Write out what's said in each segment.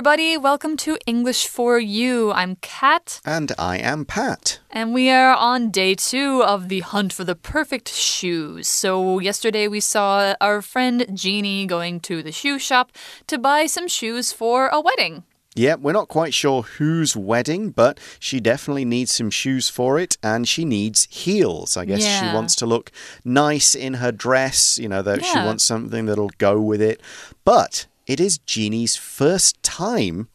Everybody. Welcome to English for You. I'm Kat. And I am Pat. And we are on day two of the hunt for the perfect shoes. So, yesterday we saw our friend Jeannie going to the shoe shop to buy some shoes for a wedding. Yeah, we're not quite sure whose wedding, but she definitely needs some shoes for it, and she needs heels. I guess Yeah. she wants to look nice in her dress, you know, that she wants something that'll go with it. But it is Jeannie's first time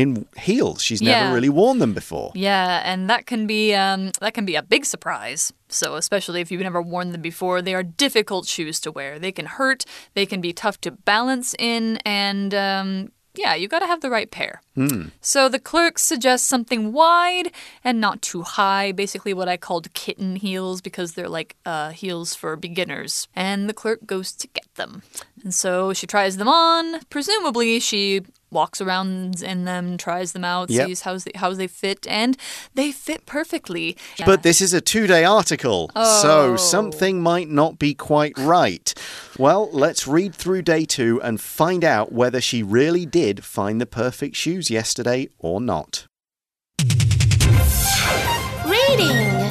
in heels. She's Yeah. never really worn them before. Yeah, and that can be um, that can be a big surprise. So, especially if you've never worn them before, they are difficult shoes to wear. They can hurt, they can be tough to balance in, and um, yeah, you got to have the right pair. So the clerk suggests something wide and not too high, basically what I called kitten heels because they're like uh, heels for beginners. And the clerk goes to get them. And so she tries them on. Presumably, she walks around in them, tries them out, Yep. sees how they, how they fit, and they fit perfectly. But this is a two day article, Oh. so something might not be quite right. Well, let's read through day two and find out whether she really did find the perfect shoes yesterday or not. Reading.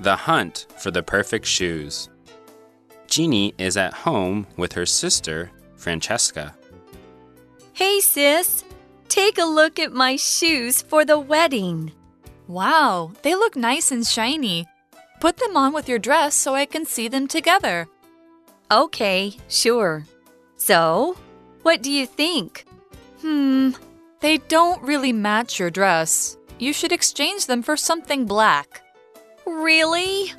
The Hunt for the Perfect Shoes. Jeannie is at home with her sister, Francesca. Hey, sis. Take a look at my shoes for the wedding. Wow, they look nice and shiny. Put them on with your dress so I can see them together. Okay, sure. So, what do you think? Hmm, they don't really match your dress. You should exchange them for something black. Really?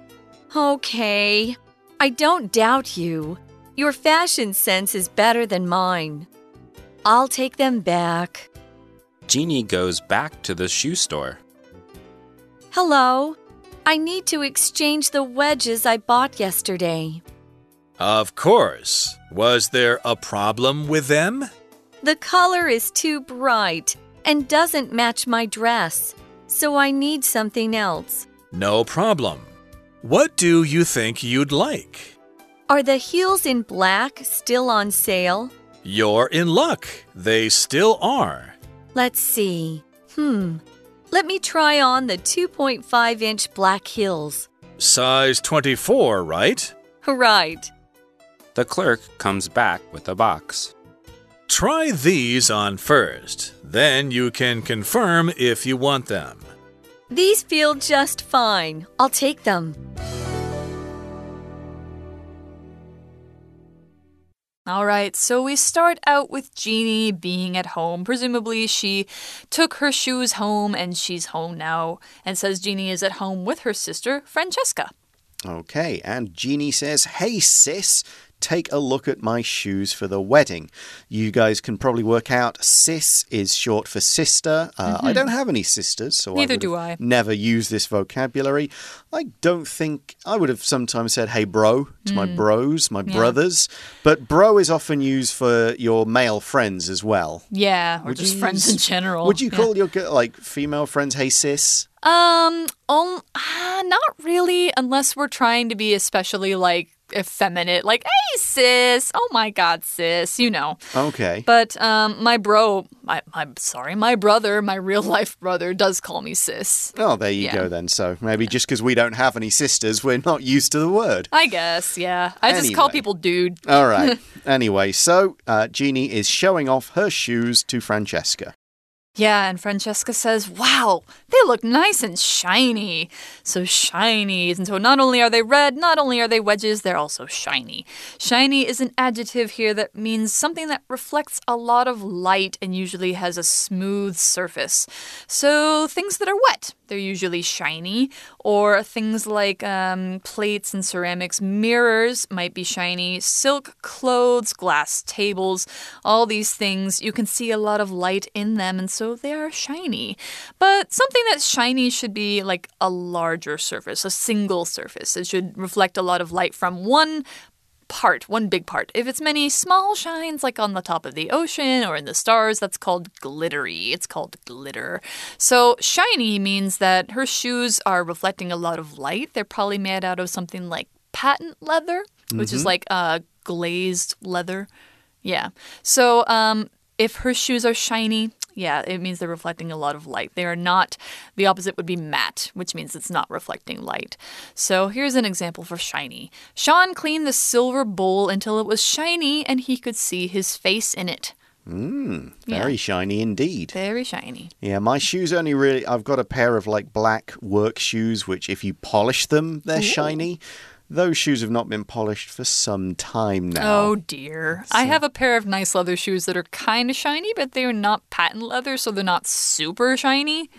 Okay. I don't doubt you. Your fashion sense is better than mine. I'll take them back. Jeannie goes back to the shoe store. Hello. I need to exchange the wedges I bought yesterday. Of course. Was there a problem with them? The color is too bright and doesn't match my dress, so I need something else. No problem. What do you think you'd like? Are the heels in black still on sale? You're in luck. They still are. Let's see. Hmm. Let me try on the 2.5 inch black heels. Size 24, right? Right. The clerk comes back with a box. Try these on first. Then you can confirm if you want them. These feel just fine. I'll take them. All right, so we start out with Jeannie being at home. Presumably, she took her shoes home and she's home now, and says Jeannie is at home with her sister, Francesca. Okay, and Jeannie says, Hey sis, take a look at my shoes for the wedding. You guys can probably work out sis is short for sister. Uh, I don't have any sisters, so Mm-hmm. Neither I do I. never use this vocabulary. I don't think I would have sometimes said, Hey bro, to my bros, my Mm. Yeah. brothers. But bro is often used for your male friends as well. Yeah, or Would just friends use- in general. Would you Yeah. call your like female friends, hey sis? Um, um, not really, unless we're trying to be especially like effeminate, like, hey, sis, oh my god, sis, you know. Okay. But um, my bro, my, my sorry, my brother, my real life brother, does call me sis. Oh, there you Yeah. go then. So maybe just because we don't have any sisters, we're not used to the word. I guess, yeah. I just call people dude. All right. anyway, so uh, Jeannie is showing off her shoes to Francesca. Yeah, and Francesca says, Wow, they look nice and shiny. So shiny. And so not only are they red, not only are they wedges, they're also shiny. Shiny is an adjective here that means something that reflects a lot of light and usually has a smooth surface. So things that are wet, they're usually shiny, or things like um, plates and ceramics, mirrors might be shiny, silk clothes, glass tables, all these things, you can see a lot of light in them, and so they are shiny. But something that's shiny should be like a larger surface, a single surface. It should reflect a lot of light from one part, one big part. If it's many small shines, like on the top of the ocean or in the stars, that's called glittery. It's called glitter. So, shiny means that her shoes are reflecting a lot of light. They're probably made out of something like patent leather. which is like uh, glazed leather. Yeah. So um, if her shoes are shiny, yeah, it means they're reflecting a lot of light. They are not, the opposite would be matte, which means it's not reflecting light. So here's an example for shiny. Sean cleaned the silver bowl until it was shiny and he could see his face in it. Hmm, very shiny indeed. Very shiny. Yeah, my shoes only really. I've got a pair of like black work shoes, which if you polish them, they're shiny. Those shoes have not been polished for some time now. Oh dear. I have a pair of nice leather shoes that are kind of shiny, but they are not patent leather, so they're not super shiny.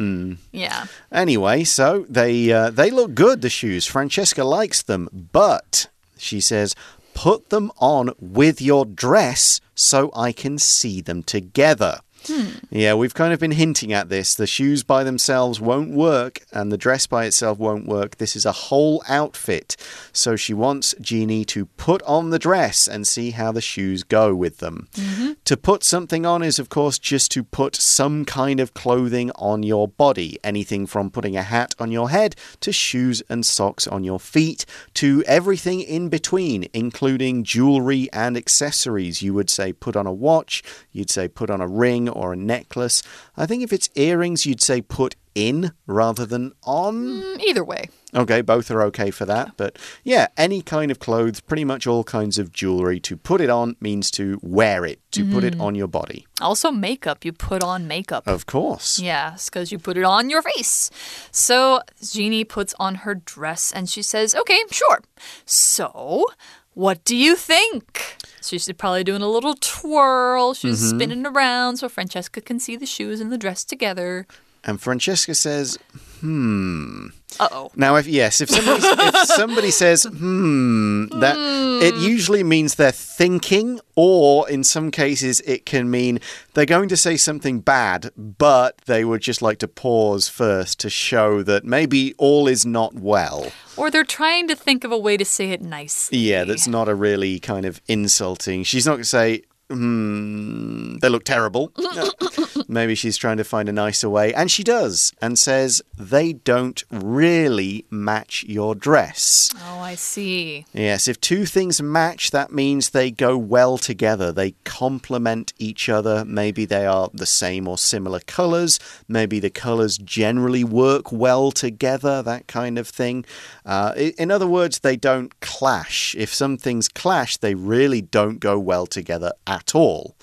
Yeah. Anyway, so they uh, they look good. The shoes. Francesca likes them, but she says, put them on with your dress so I can see them together. Hmm. Yeah, we've kind of been hinting at this. The shoes by themselves won't work, and the dress by itself won't work. This is a whole outfit. So she wants Jeannie to put on the dress and see how the shoes go with them. Mm-hmm. To put something on is, of course, just to put some kind of clothing on your body. Anything from putting a hat on your head to shoes and socks on your feet to everything in between, including jewelry and accessories. You would say put on a watch, you'd say put on a ring or a necklace. I think if it's earrings, you'd say put in rather than on. Mm, Either way. Okay, both are okay for that. But yeah, any kind of clothes, pretty much all kinds of jewelry. To put it on means to wear it, to put it on your body. Also, makeup. You put on makeup. Of course. Yes, because you put it on your face. So Jeannie puts on her dress and she says, Okay, sure. So, what do you think? She's probably doing a little twirl. She's mm-hmm. spinning around so Francesca can see the shoes and the dress together. And Francesca says, hmm. Uh oh. Now, if yes, if somebody, if somebody says "hmm," that it usually means they're thinking, or in some cases, it can mean they're going to say something bad, but they would just like to pause first to show that maybe all is not well. Or they're trying to think of a way to say it nicely. Yeah, that's not a really kind of insulting. She's not going to say. Hmm, they look terrible. Maybe she's trying to find a nicer way. And she does, and says, they don't really match your dress. Oh, I see. Yes, if two things match, that means they go well together. They complement each other. Maybe they are the same or similar colors. Maybe the colors generally work well together, that kind of thing. Uh, in other words, they don't clash. If some things clash, they really don't go well together at all.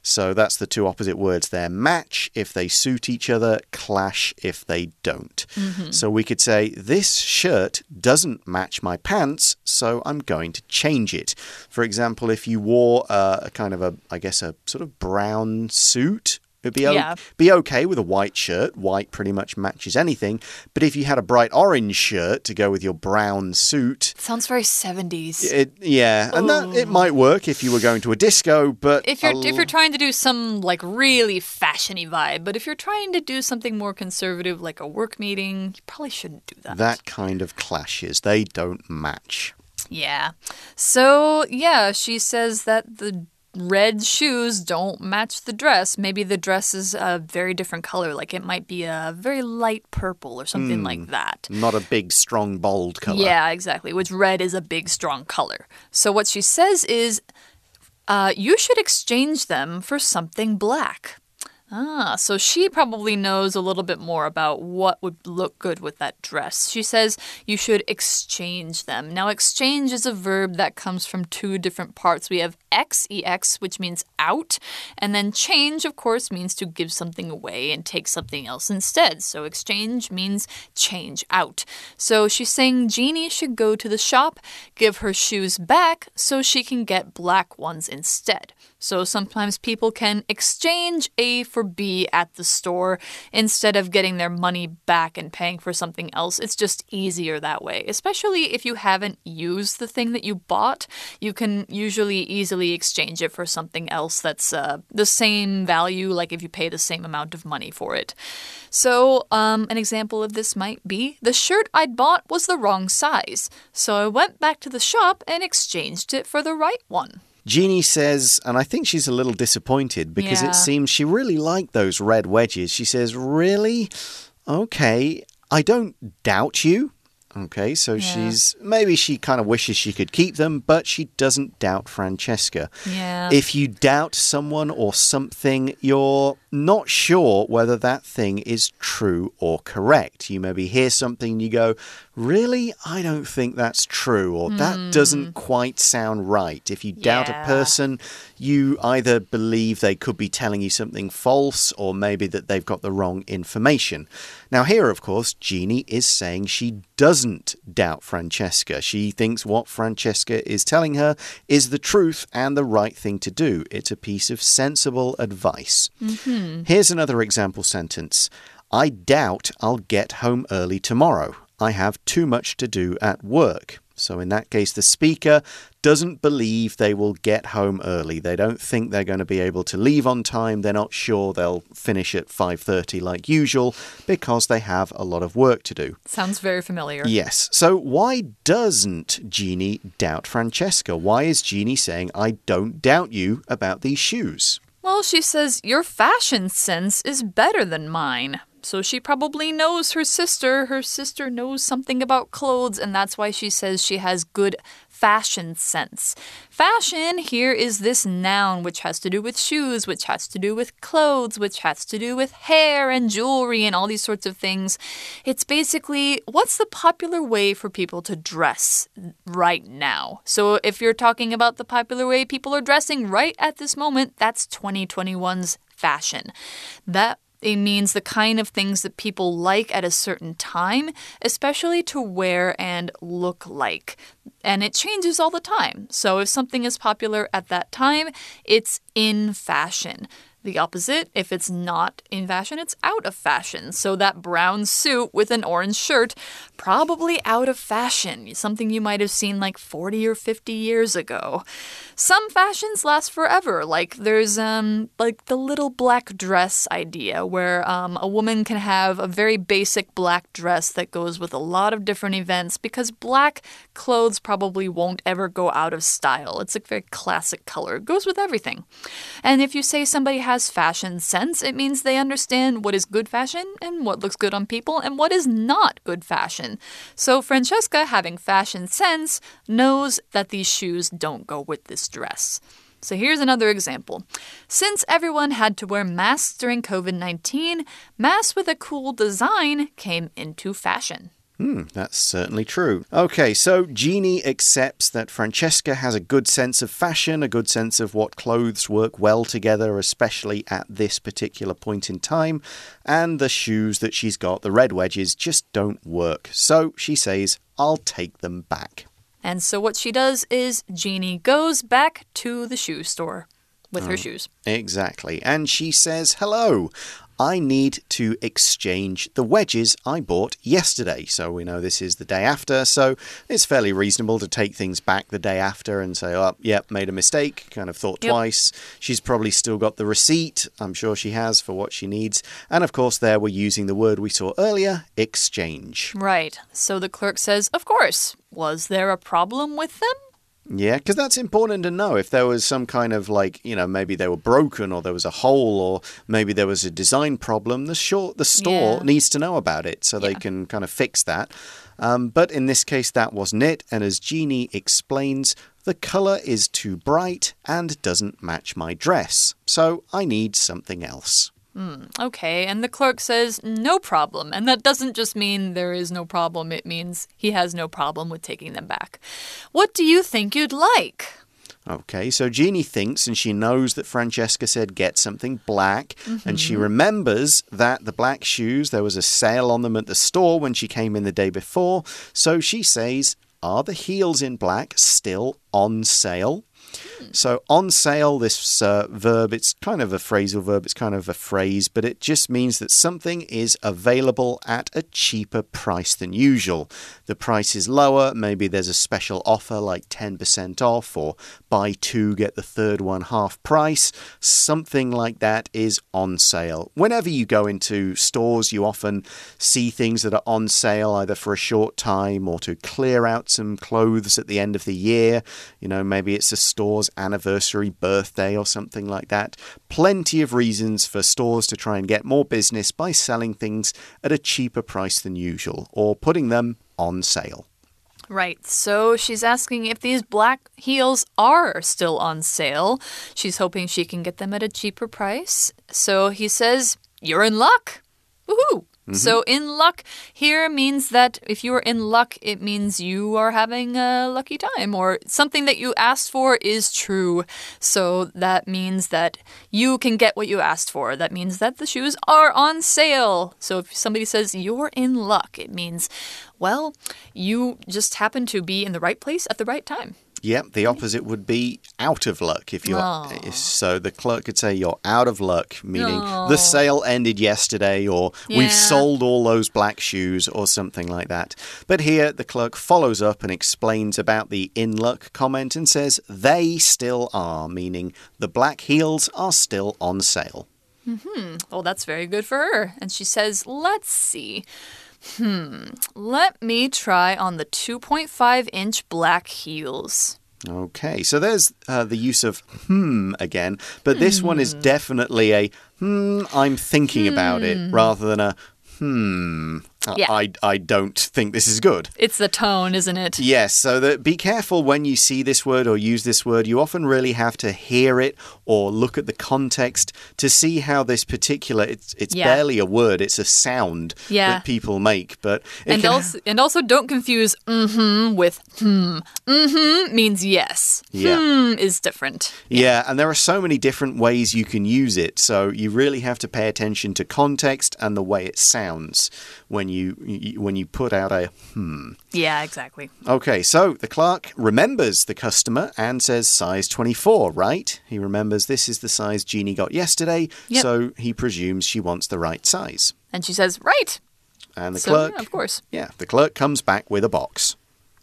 So that's the two opposite words there. Match if they suit each other, clash if they don't. So we could say, This shirt doesn't match my pants, so I'm going to change it. For example, if you wore uh, a kind of a, I guess, a sort of brown suit. It'd be, o- Yeah. be okay with a white shirt. White pretty much matches anything. But if you had a bright orange shirt to go with your brown suit, Sounds very 70s. it yeah, and that it might work if you were going to a disco. But if you're a if you're trying to do some like really fashiony vibe, but if you're trying to do something more conservative like a work meeting, you probably shouldn't do that. that kind of clashes. They don't match. Yeah. So, yeah, she says that the red shoes don't match the dress. Maybe the dress is a very different color, like it might be a very light purple or something like that. Not a big, strong, bold color. Yeah, exactly. Which red is a big, strong color. So, what she says is uh, you should exchange them for something black. Ah, so she probably knows a little bit more about what would look good with that dress. She says you should exchange them. Now, exchange is a verb that comes from two different parts. We have ex, ex, which means out, and then change, of course, means to give something away and take something else instead. So, exchange means change out. So, she's saying Jeannie should go to the shop, give her shoes back so she can get black ones instead. So sometimes people can exchange A for B at the store instead of getting their money back and paying for something else. It's just easier that way. Especially if you haven't used the thing that you bought, you can usually easily exchange it for something else that's uh, the same value, like if you pay the same amount of money for it. So, um, an example of this might be the shirt I'd bought was the wrong size, so I went back to the shop and exchanged it for the right one. Jeannie says, and I think she's a little disappointed because Yeah. it seems she really liked those red wedges. She says, Really? Okay, I don't doubt you. Okay, so she's maybe she kind of wishes she could keep them, but she doesn't doubt Francesca. Yeah. If you doubt someone or something, you're not sure whether that thing is true or correct. You maybe hear something and you go, Really? I don't think that's true, or that hmm. doesn't quite sound right. If you doubt a person, you either believe they could be telling you something false, or maybe that they've got the wrong information. Now, here, of course, Jeannie is saying she doesn't doubt Francesca. She thinks what Francesca is telling her is the truth and the right thing to do. It's a piece of sensible advice. Mm-hmm. Hmm. Here's another example sentence I doubt I'll get home early tomorrow. I have too much to do at work. So, in that case, the speaker doesn't believe they will get home early. They don't think they're going to be able to leave on time. They're not sure they'll finish at 5:30 like usual because they have a lot of work to do. Sounds very familiar. Yes. So why doesn't Jeannie doubt Francesca? Why is Jeannie saying I don't doubt you about these shoes? Well, she says, Your fashion sense is better than mine. So she probably knows her sister. Her sister knows something about clothes, and that's why she says she has good fashion sense. Fashion here is this noun which has to do with shoes, which has to do with clothes, which has to do with hair and jewelry and all these sorts of things. It's basically what's the popular way for people to dress right now. So if you're talking about the popular way people are dressing right at this moment, that's 2021's fashion. That it means the kind of things that people like at a certain time, especially to wear and look like. And it changes all the time. So if something is popular at that time, it's in fashion. The opposite, if it's not in fashion, it's out of fashion. So that brown suit with an orange shirt, probably out of fashion. Something you might have seen like 40 or 50 years ago. Some fashions last forever. Like there's um like the little black dress idea where um, a woman can have a very basic black dress that goes with a lot of different events because black clothes probably won't ever go out of style. It's a very classic color. It goes with everything. And if you say somebody has fashion sense, it means they understand what is good fashion and what looks good on people and what is not good fashion. So Francesca, having fashion sense, knows that these shoes don't go with this dress. So here's another example. Since everyone had to wear masks during COVID 19, masks with a cool design came into fashion. Hmm, that's certainly true. Okay, so Jeannie accepts that Francesca has a good sense of fashion, a good sense of what clothes work well together, especially at this particular point in time, and the shoes that she's got, the red wedges, just don't work. So she says, I'll take them back. And so what she does is Jeannie goes back to the shoe store with her shoes. Exactly. And she says, Hello. I need to exchange the wedges I bought yesterday. So we know this is the day after, so it's fairly reasonable to take things back the day after and say, oh, yep, made a mistake, kind of thought Yep. twice. She's probably still got the receipt, I'm sure she has, for what she needs. And of course, there we're using the word we saw earlier exchange. Right. So the clerk says, Of course. Was there a problem with them? Yeah, because that's important to know. If there was some kind of like, you know, maybe they were broken or there was a hole or maybe there was a design problem, the short the store Yeah. needs to know about it so they can kind of fix that. Um, but in this case, that wasn't it. And as Jeannie explains, the color is too bright and doesn't match my dress. So I need something else. Hmm, okay, and the clerk says, no problem. And that doesn't just mean there is no problem, it means he has no problem with taking them back. What do you think you'd like? Okay, so Jeannie thinks and she knows that Francesca said get something black, and she mm-hmm. remembers that the black shoes, there was a sale on them at the store when she came in the day before. So she says, Are the heels in black still on sale? So, on sale, this uh, verb, it's kind of a phrasal verb, it's kind of a phrase, but it just means that something is available at a cheaper price than usual. The price is lower, maybe there's a special offer like 10% off, or buy two, get the third one half price. Something like that is on sale. Whenever you go into stores, you often see things that are on sale either for a short time or to clear out some clothes at the end of the year. You know, maybe it's a store's anniversary, birthday, or something like that. Plenty of reasons for stores to try and get more business by selling things at a cheaper price than usual or putting them on sale. Right. So she's asking if these black heels are still on sale. She's hoping she can get them at a cheaper price. So he says, You're in luck. Woohoo! Mm-hmm. So, in luck here means that if you are in luck, it means you are having a lucky time or something that you asked for is true. So, that means that you can get what you asked for. That means that the shoes are on sale. So, if somebody says you're in luck, it means, well, you just happen to be in the right place at the right time. Yep, the opposite would be out of luck if you're so the clerk could say you're out of luck, meaning the sale ended yesterday or we've sold all those black shoes or something like that. But here the clerk follows up and explains about the in luck comment and says they still are, meaning the black heels are still on sale. Hmm. Well, that's very good for her. And she says, let's see. Hmm, let me try on the 2.5 inch black heels. Okay, so there's uh, the use of hmm again, but this one is definitely a hmm, I'm thinking about it rather than a hmm, Yeah. I, I don't think this is good. It's the tone, isn't it? Yes, so that be careful when you see this word or use this word. You often really have to hear it or look at the context to see how this particular it's it's Yeah. barely a word, it's a sound Yeah. that people make, but And also, and also don't confuse mm-hmm with hmm. Mm-hmm means yes. Yeah. Hmm is different. Yeah, and there are so many different ways you can use it, so you really have to pay attention to context and the way it sounds when you you- when you put out a hmm. Yeah, exactly. Okay, so the clerk remembers the customer and says size 24, right? He remembers this is the size Jeannie got yesterday, Yep. so he presumes she wants the right size. And she says, right. And the So, clerk yeah, of course. Yeah, the clerk comes back with a box.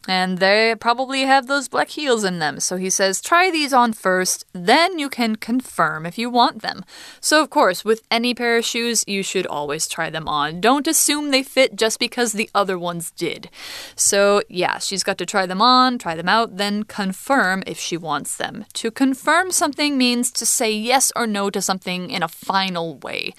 And they probably have those black heels in them. So he says, try these on first, then you can confirm if you want them. So, of course, with any pair of shoes, you should always try them on. Don't assume they fit just because the other ones did. So, yeah, she's got to try them on, try them out, then confirm if she wants them. To confirm something means to say yes or no to something in a final way.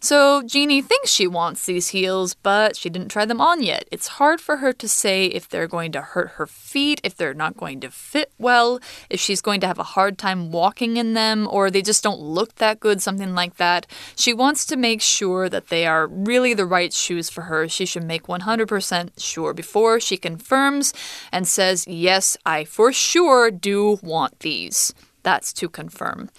So, Jeannie thinks she wants these heels, but she didn't try them on yet. It's hard for her to say if they're going to hurt her feet, if they're not going to fit well, if she's going to have a hard time walking in them, or they just don't look that good, something like that. She wants to make sure that they are really the right shoes for her. She should make 100% sure before she confirms and says, Yes, I for sure do want these. That's to confirm.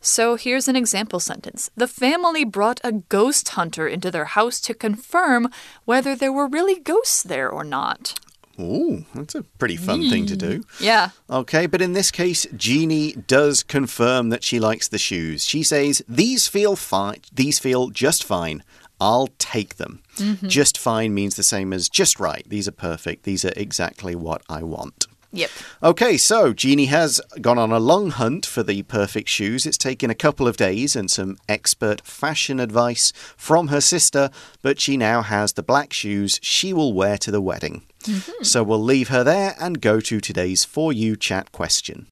So here's an example sentence. The family brought a ghost hunter into their house to confirm whether there were really ghosts there or not. Ooh, that's a pretty fun thing to do. Mm. Yeah. Okay, but in this case, Jeannie does confirm that she likes the shoes. She says, These feel fine. These feel just fine. I'll take them. Mm-hmm. Just fine means the same as just right. These are perfect. These are exactly what I want. Yep. Okay, so Jeannie has gone on a long hunt for the perfect shoes. It's taken a couple of days and some expert fashion advice from her sister, but she now has the black shoes she will wear to the wedding. Mm-hmm. So we'll leave her there and go to today's For You chat question.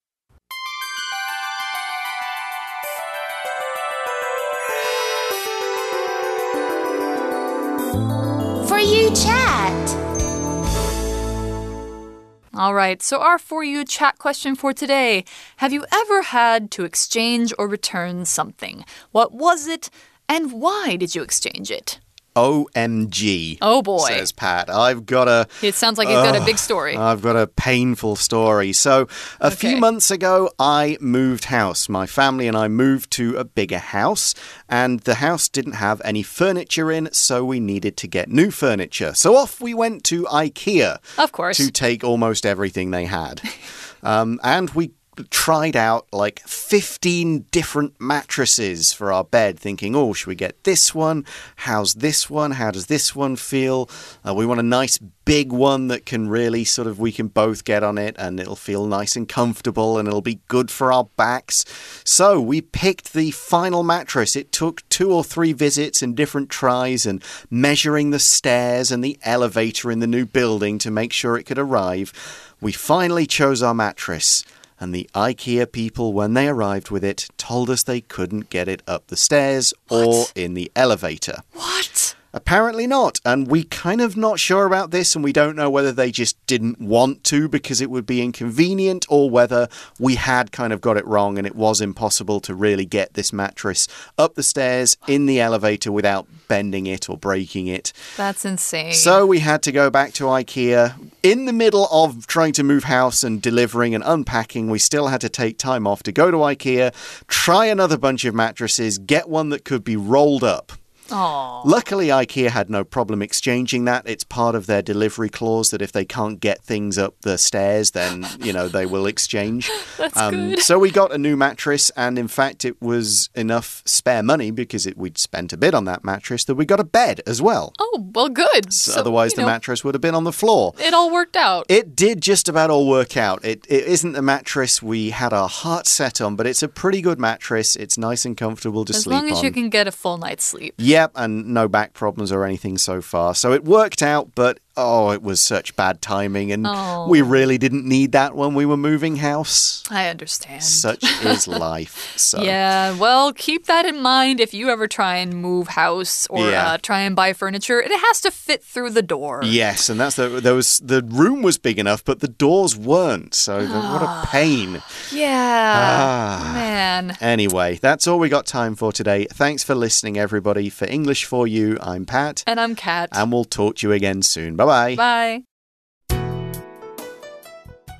All right. So our for you chat question for today. Have you ever had to exchange or return something? What was it and why did you exchange it? OMG. Oh, boy. Says Pat. I've got a. It sounds like you've got a big story. I've got a painful story. So, a few months ago, I moved house. My family and I moved to a bigger house, and the house didn't have any furniture in, so we needed to get new furniture. So, off we went to IKEA Of course. to take almost everything they had. um, and we tried out like 15 different mattresses for our bed, thinking, oh, should we get this one? How's this one? How does this one feel? Uh, we want a nice big one that can really sort of, we can both get on it and it'll feel nice and comfortable and it'll be good for our backs. So we picked the final mattress. It took two or three visits and different tries and measuring the stairs and the elevator in the new building to make sure it could arrive. We finally chose our mattress. And the IKEA people, when they arrived with it, told us they couldn't get it up the stairs or in the elevator. What? Apparently not. And we kind of not sure about this, and we don't know whether they just didn't want to because it would be inconvenient or whether we had kind of got it wrong and it was impossible to really get this mattress up the stairs in the elevator without bending it or breaking it. That's insane. So we had to go back to IKEA. In the middle of trying to move house and delivering and unpacking, we still had to take time off to go to IKEA, try another bunch of mattresses, get one that could be rolled up. Aw. Luckily, IKEA had no problem exchanging that. It's part of their delivery clause that if they can't get things up the stairs, then, you know, they will exchange. That's Um, good. so we got a new mattress, and in fact, it was enough spare money because it, we'd spent a bit on that mattress that we got a bed as well. Oh, well, good. So So, otherwise, the know, mattress would have been on the floor. It all worked out. It did just about all work out. It, it isn't the mattress we had our heart set on, but it's a pretty good mattress. It's nice and comfortable to sleep. as long as on. you can get a full night's sleep. Yep, and no back problems or anything so far. So it worked out, but oh, it was such bad timing, and Oh. we really didn't need that when we were moving house. I understand. Such is life. So Yeah, well, keep that in mind if you ever try and move house or Yeah. uh, try and buy furniture. It has to fit through the door. Yes, and that's the there was the room was big enough, but the doors weren't. So the, what a pain. Yeah. Ah. Man. Anyway, that's all we got time for today. Thanks for listening, everybody. For English for You, I'm Pat, And I'm Kat. and we'll talk to you again soon. Bye bye. Bye.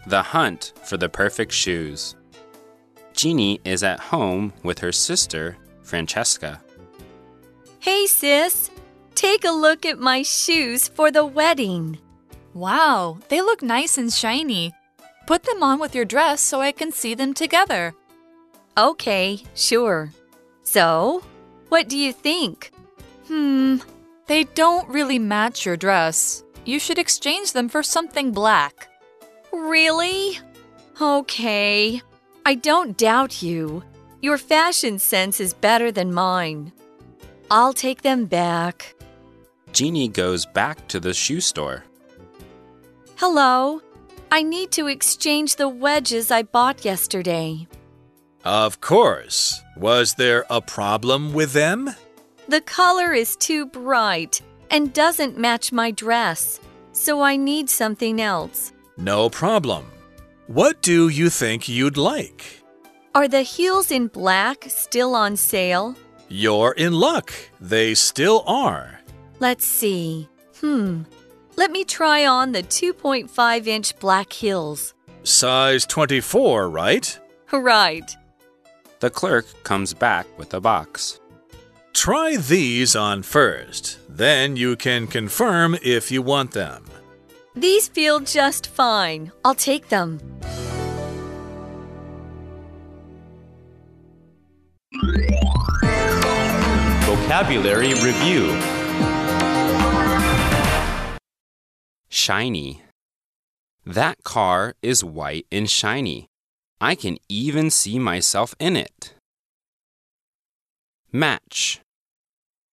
The hunt for the perfect shoes. Jeannie is at home with her sister, Francesca. Hey, sis. Take a look at my shoes for the wedding. Wow, they look nice and shiny. Put them on with your dress so I can see them together. Okay, sure. So, what do you think? Hmm, they don't really match your dress. You should exchange them for something black. Really? Okay. I don't doubt you. Your fashion sense is better than mine. I'll take them back. Jeannie goes back to the shoe store. Hello. I need to exchange the wedges I bought yesterday. Of course. Was there a problem with them? The color is too bright and doesn't match my dress, so I need something else. No problem. What do you think you'd like? Are the heels in black still on sale? You're in luck. They still are. Let's see. Hmm. Let me try on the 2.5 inch black heels. Size 24, right? Right. The clerk comes back with a box. Try these on first. Then you can confirm if you want them. These feel just fine. I'll take them. Vocabulary Review Shiny. That car is white and shiny. I can even see myself in it. Match.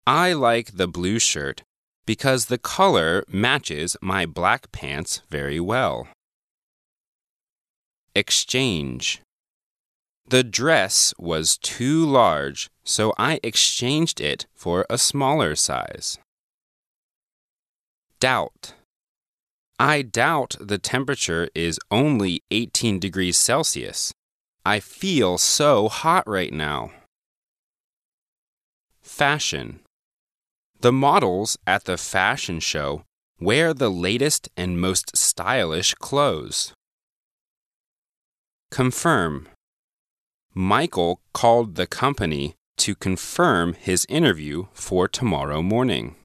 I like the blue shirt because the color matches my black pants very well. Exchange. The dress was too large, so I exchanged it for a smaller size. Doubt. I doubt the temperature is only 18 degrees Celsius. I feel so hot right now. Fashion. The models at the fashion show wear the latest and most stylish clothes. Confirm. Michael called the company to confirm his interview for tomorrow morning.